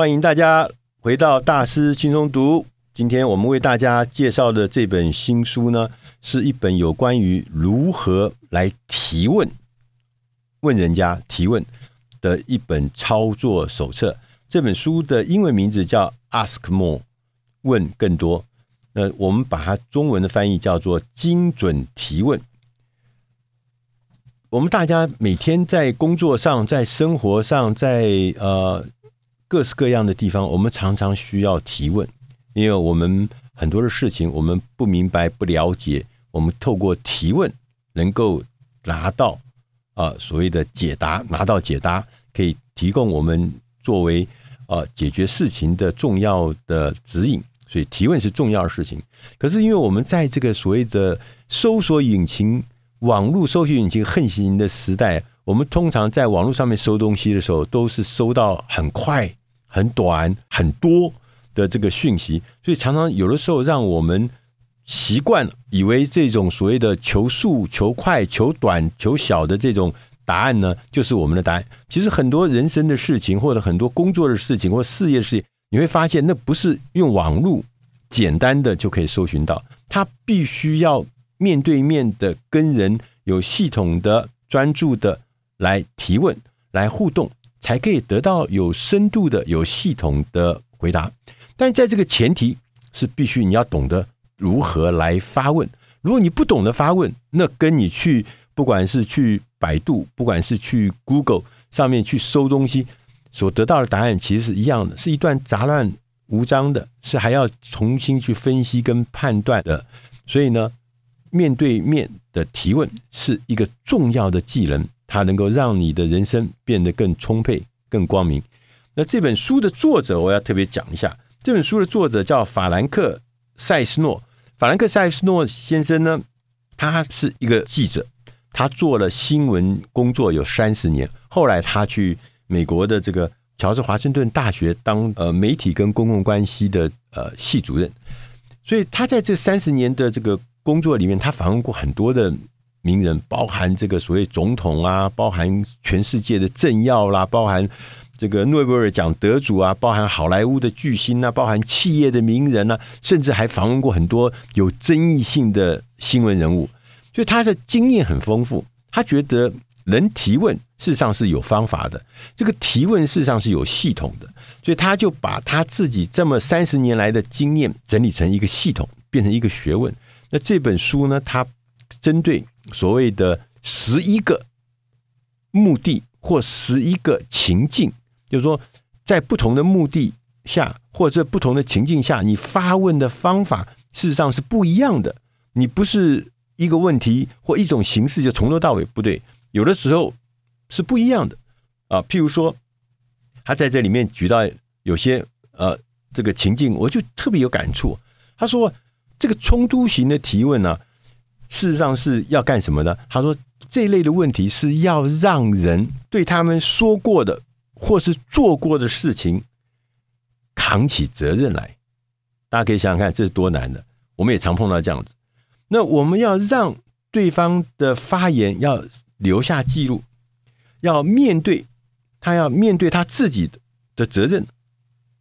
欢迎大家回到大师轻松读。今天我们为大家介绍的这本新书呢，是一本有关于如何来提问、问人家提问的一本操作手册。这本书的英文名字叫 “Ask More”，问更多。那我们把它中文的翻译叫做“精准提问”。我们大家每天在工作上、在生活上、在呃各式各样的地方，我们常常需要提问，因为我们很多的事情我们不明白、不了解，我们透过提问能够拿到啊、所谓的解答，拿到解答可以提供我们作为啊、解决事情的重要的指引，所以提问是重要的事情。可是因为我们在这个所谓的搜索引擎。网络搜索引擎横行的时代，我们通常在网络上面搜东西的时候，都是搜到很快、很短、很多的这个讯息，所以常常有的时候让我们习惯以为这种所谓的求速、求快、求短、求小的这种答案呢，就是我们的答案。其实很多人生的事情，或者很多工作的事情，或事业的事情，你会发现那不是用网络简单的就可以搜寻到，它必须要。面对面的跟人有系统的专注的来提问来互动，才可以得到有深度的有系统的回答。但在这个前提是必须你要懂得如何来发问。如果你不懂得发问，那跟你去不管是去百度，不管是去 Google 上面去搜东西所得到的答案，其实是一样的，是一段杂乱无章的，是还要重新去分析跟判断的。所以呢。面对面的提问是一个重要的技能，它能够让你的人生变得更充沛、更光明。那这本书的作者，我要特别讲一下。这本书的作者叫法兰克·塞斯诺。法兰克·塞斯诺先生呢，他是一个记者，他做了新闻工作有三十年。后来他去美国的这个乔治华盛顿大学当呃媒体跟公共关系的呃系主任。所以他在这三十年的这个。工作里面，他访问过很多的名人，包含这个所谓总统啊，包含全世界的政要啦，包含这个诺贝尔奖得主啊，包含好莱坞的巨星啊，包含企业的名人啊，甚至还访问过很多有争议性的新闻人物。所以他的经验很丰富，他觉得人提问事实上是有方法的，这个提问事实上是有系统的，所以他就把他自己这么三十年来的经验整理成一个系统，变成一个学问。那这本书呢，它针对所谓的十一个目的或十一个情境，就是说，在不同的目的下或者不同的情境下，你发问的方法事实上是不一样的。你不是一个问题或一种形式就从头到尾不对，有的时候是不一样的啊。譬如说，他在这里面举到有些呃这个情境，我就特别有感触。他说。这个冲突型的提问呢，事实上是要干什么呢？他说，这一类的问题是要让人对他们说过的或是做过的事情扛起责任来。大家可以想想看，这是多难的。我们也常碰到这样子。那我们要让对方的发言要留下记录，要面对他，要面对他自己的责任，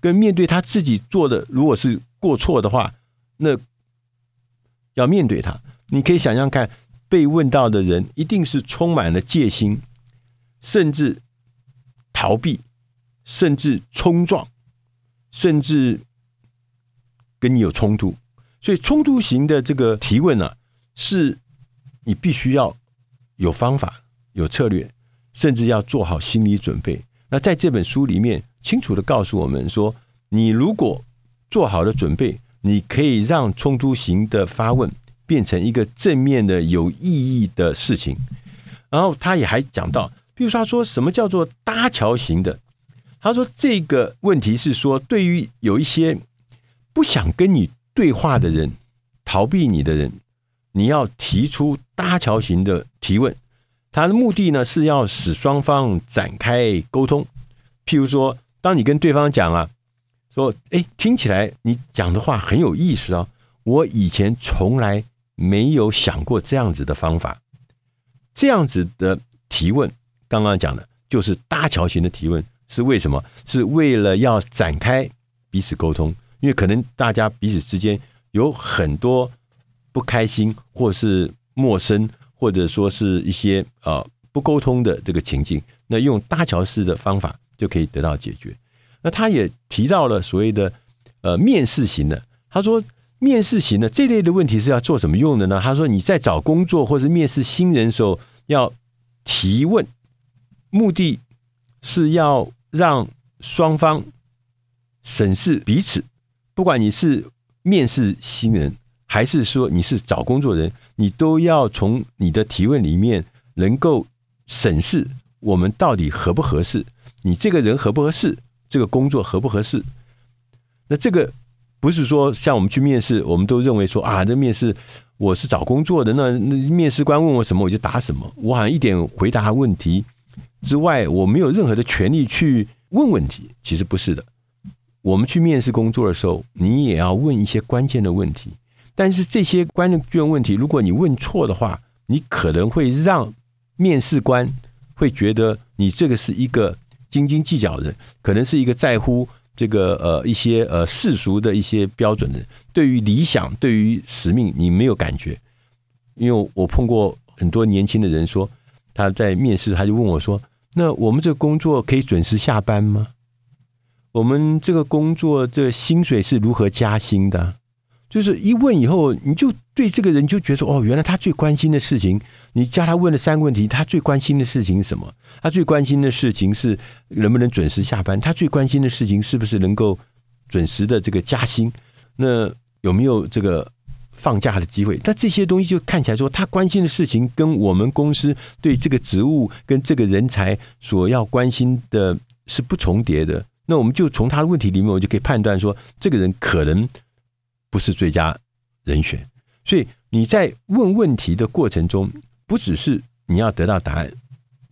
跟面对他自己做的，如果是过错的话，那。要面对他，你可以想象看，被问到的人一定是充满了戒心，甚至逃避，甚至冲撞，甚至跟你有冲突。所以，冲突型的这个提问呢、啊，是你必须要有方法、有策略，甚至要做好心理准备。那在这本书里面，清楚地告诉我们说，你如果做好了准备。你可以让冲突型的发问变成一个正面的、有意义的事情。然后他也还讲到，比如说他说什么叫做搭桥型的？他说这个问题是说，对于有一些不想跟你对话的人、逃避你的人，你要提出搭桥型的提问。他的目的呢是要使双方展开沟通。譬如说，当你跟对方讲啊。说，哎，听起来你讲的话很有意思哦。我以前从来没有想过这样子的方法，这样子的提问，刚刚讲的就是搭桥型的提问，是为什么？是为了要展开彼此沟通，因为可能大家彼此之间有很多不开心，或是陌生，或者说是一些呃不沟通的这个情境，那用搭桥式的方法就可以得到解决。那他也提到了所谓的呃面试型的，他说面试型的这类的问题是要做什么用的呢？他说你在找工作或者面试新人的时候要提问，目的是要让双方审视彼此，不管你是面试新人，还是说你是找工作人，你都要从你的提问里面能够审视我们到底合不合适，你这个人合不合适，这个工作合不合适。那这个不是说像我们去面试，我们都认为说啊，这面试我是找工作的，那那面试官问我什么我就答什么，我好像一点回答问题。之外，我没有任何的权利去问问题。其实不是的，我们去面试工作的时候，你也要问一些关键的问题。但是这些关键问题，如果你问错的话，你可能会让面试官会觉得你这个是一个斤斤计较的人，可能是一个在乎这个呃一些呃世俗的一些标准的。对于理想，对于使命，你没有感觉。因为我碰过很多年轻的人说，他在面试，他就问我说。那我们这工作可以准时下班吗？我们这个工作的薪水是如何加薪的？就是一问以后，你就对这个人就觉得哦，原来他最关心的事情，你叫他问了三个问题，他最关心的事情是什么？他最关心的事情是能不能准时下班？他最关心的事情是不是能够准时的这个加薪？那有没有这个？放假的机会，但这些东西就看起来说，他关心的事情跟我们公司对这个职务跟这个人才所要关心的是不重叠的。那我们就从他的问题里面，我就可以判断说，这个人可能不是最佳人选。所以你在问问题的过程中，不只是你要得到答案，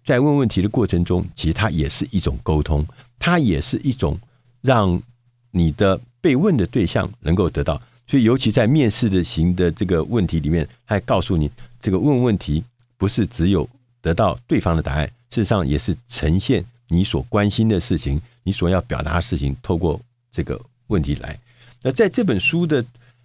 在问问题的过程中，其实它也是一种沟通，它也是一种让你的被问的对象能够得到。所以，尤其在面试的型的这个问题里面，还告诉你，这个问问题不是只有得到对方的答案，事实上也是呈现你所关心的事情，你所要表达的事情，透过这个问题来。那在这本书的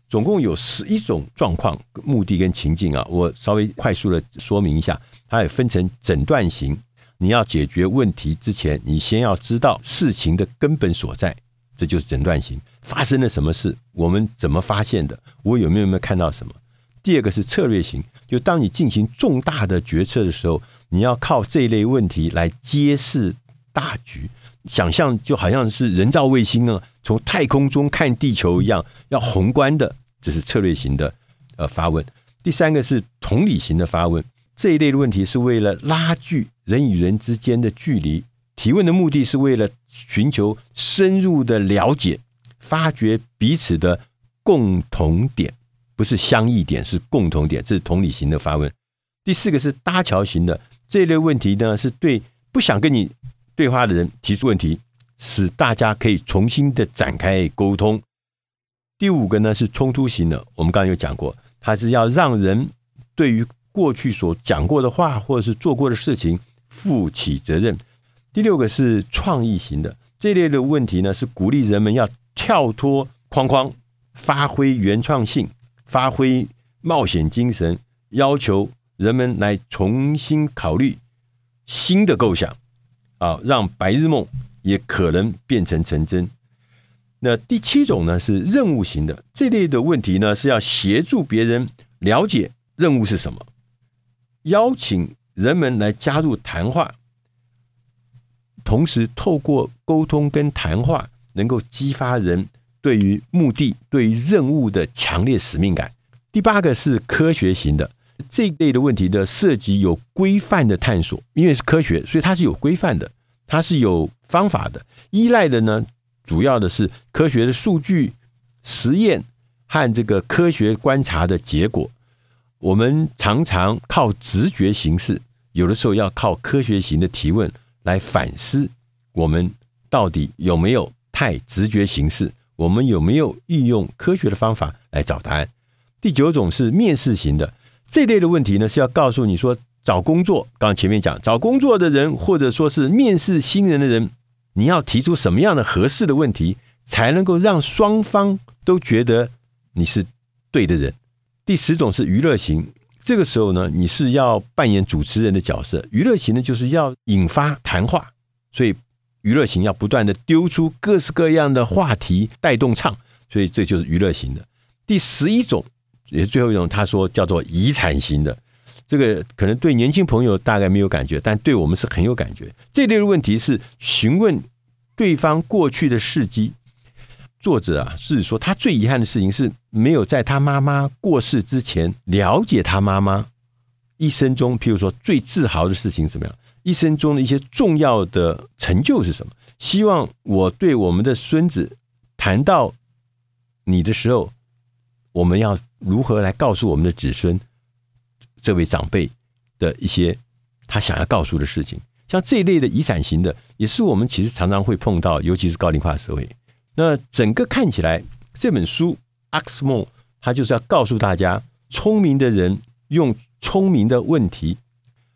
总共有十一种状况、目的跟情境啊，我稍微快速的说明一下，它也分成诊断型，你要解决问题之前，你先要知道事情的根本所在，这就是诊断型。发生了什么事？我们怎么发现的？我有没有没有看到什么？第二个是策略型，就当你进行重大的决策的时候，你要靠这一类问题来揭示大局。想象就好像是人造卫星啊，从太空中看地球一样，要宏观的，这是策略型的呃发问。第三个是同理型的发问，这一类的问题是为了拉距人与人之间的距离，提问的目的是为了寻求深入的了解。发掘彼此的共同点，不是相异点，是共同点。这是同理型的发问。第四个是搭桥型的这一类问题呢，是对不想跟你对话的人提出问题，使大家可以重新的展开沟通。第五个呢是冲突型的，我们刚刚有讲过，它是要让人对于过去所讲过的话或者是做过的事情负起责任。第六个是创意型的这类的问题呢，是鼓励人们要。跳脱框框，发挥原创性，发挥冒险精神，要求人们来重新考虑新的构想，啊，让白日梦也可能变成成真。那第七种呢是任务型的，这类的问题呢是要协助别人了解任务是什么，邀请人们来加入谈话，同时透过沟通跟谈话。能够激发人对于目的、对于任务的强烈使命感。第八个是科学型的这一类的问题的涉及有规范的探索，因为是科学，所以它是有规范的，它是有方法的。依赖的呢，主要的是科学的数据、实验和这个科学观察的结果。我们常常靠直觉形式，有的时候要靠科学型的提问来反思我们到底有没有。太直觉形式，我们有没有运用科学的方法来找答案？第九种是面试型的这类的问题呢，是要告诉你说，找工作，刚前面讲找工作的人，或者说是面试新人的人，你要提出什么样的合适的问题，才能够让双方都觉得你是对的人。第十种是娱乐型，这个时候呢，你是要扮演主持人的角色。娱乐型呢，就是要引发谈话，所以娱乐型要不断的丢出各式各样的话题带动唱，所以这就是娱乐型的。第十一种也是最后一种，他说叫做遗产型的。这个可能对年轻朋友大概没有感觉，但对我们是很有感觉。这类的问题是询问对方过去的事迹。作者啊，是说他最遗憾的事情是没有在他妈妈过世之前了解他妈妈一生中，譬如说最自豪的事情是什么样，一生中的一些重要的成就是什么。希望我对我们的孙子谈到你的时候，我们要如何来告诉我们的子孙？这位长辈的一些他想要告诉的事情，像这一类的遗产型的，也是我们其实常常会碰到，尤其是高龄化社会。那整个看起来，这本书阿克斯梦他就是要告诉大家，聪明的人用聪明的问题，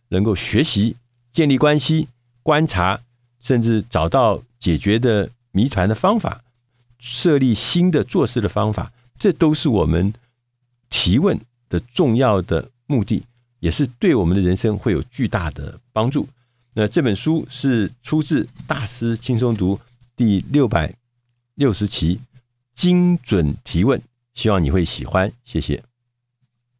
能够学习、建立关系、观察，甚至找到解决的谜团的方法，设立新的做事的方法，这都是我们提问的重要的。目的也是对我们的人生会有巨大的帮助。那这本书是出自《大师轻松读》第六百六十期，精准提问，希望你会喜欢。谢谢。